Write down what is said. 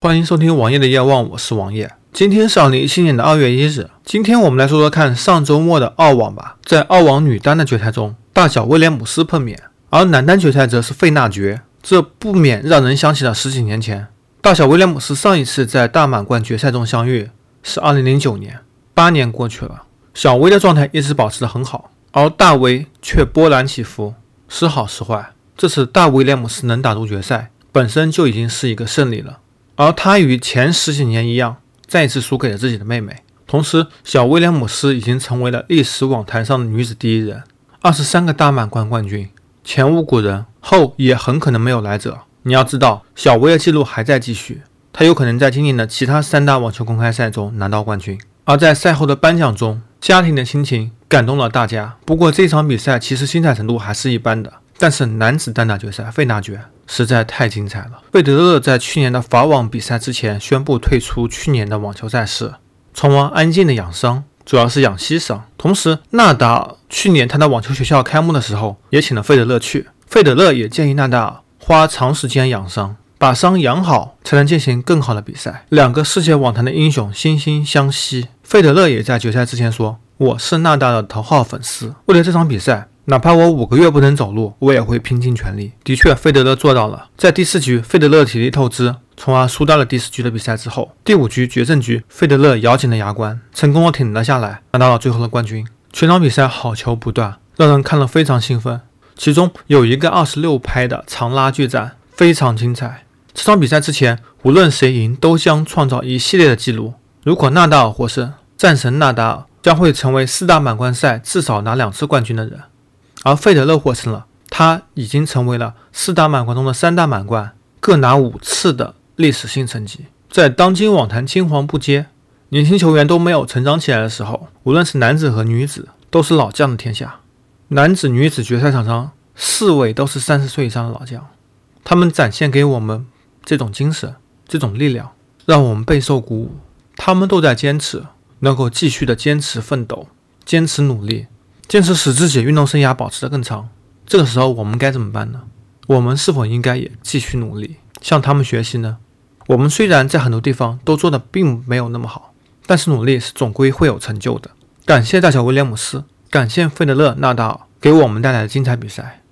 欢迎收听王爷的夜望，我是王爷。今天是二零一七年的二月一日。今天我们来说说看上周末的澳网吧。在澳网女单的决赛中，大小威廉姆斯碰面，而男单决赛则是费纳爵，这不免让人想起了十几年前。大小威廉姆斯上一次在大满贯决赛中相遇是二零零九年，八年过去了，小威的状态一直保持得很好，而大威却波澜起伏，时好时坏。这次大威廉姆斯能打入决赛，本身就已经是一个胜利了。而他与前十几年一样，再一次输给了自己的妹妹。同时，小威廉姆斯已经成为了历史网坛上的女子第一人，二十三个大满贯冠军，前无古人，后也很可能没有来者。你要知道，小威的记录还在继续，他有可能在今年的其他三大网球公开赛中拿到冠军。而在赛后的颁奖中，家庭的亲情感动了大家。不过，这场比赛其实精彩程度还是一般的。但是男子单打决赛，费纳爵实在太精彩了。费德勒在去年的法网比赛之前宣布退出去年的网球赛事，从而安静的养伤，主要是养膝伤。同时，纳达尔去年他的网球学校开幕的时候也请了费德勒去，费德勒也建议纳达尔花长时间养伤，把伤养好才能进行更好的比赛。两个世界网坛的英雄惺惺相惜。费德勒也在决赛之前说：“我是纳达尔的头号粉丝，为了这场比赛。”哪怕我五个月不能走路，我也会拼尽全力。的确，费德勒做到了。在第四局，费德勒体力透支，从而输掉了第四局的比赛之后，第五局决胜局，费德勒咬紧了牙关，成功的挺了下来，拿到了最后的冠军。全场比赛好球不断，让人看了非常兴奋。其中有一个二十六拍的长拉锯战，非常精彩。这场比赛之前，无论谁赢，都将创造一系列的记录。如果纳达尔获胜，战神纳达尔将会成为四大满贯赛至少拿两次冠军的人。而费德勒获胜了，他已经成为了四大满贯中的三大满贯各拿五次的历史性成绩。在当今网坛青黄不接、年轻球员都没有成长起来的时候，无论是男子和女子，都是老将的天下。男子、女子决赛场上四位都是三十岁以上的老将，他们展现给我们这种精神、这种力量，让我们备受鼓舞。他们都在坚持，能够继续的坚持奋斗、坚持努力。坚持使自己运动生涯保持得更长，这个时候我们该怎么办呢？我们是否应该也继续努力，向他们学习呢？我们虽然在很多地方都做的并没有那么好，但是努力是总归会有成就的。感谢大小威廉姆斯，感谢费德勒、纳达尔给我们带来的精彩比赛。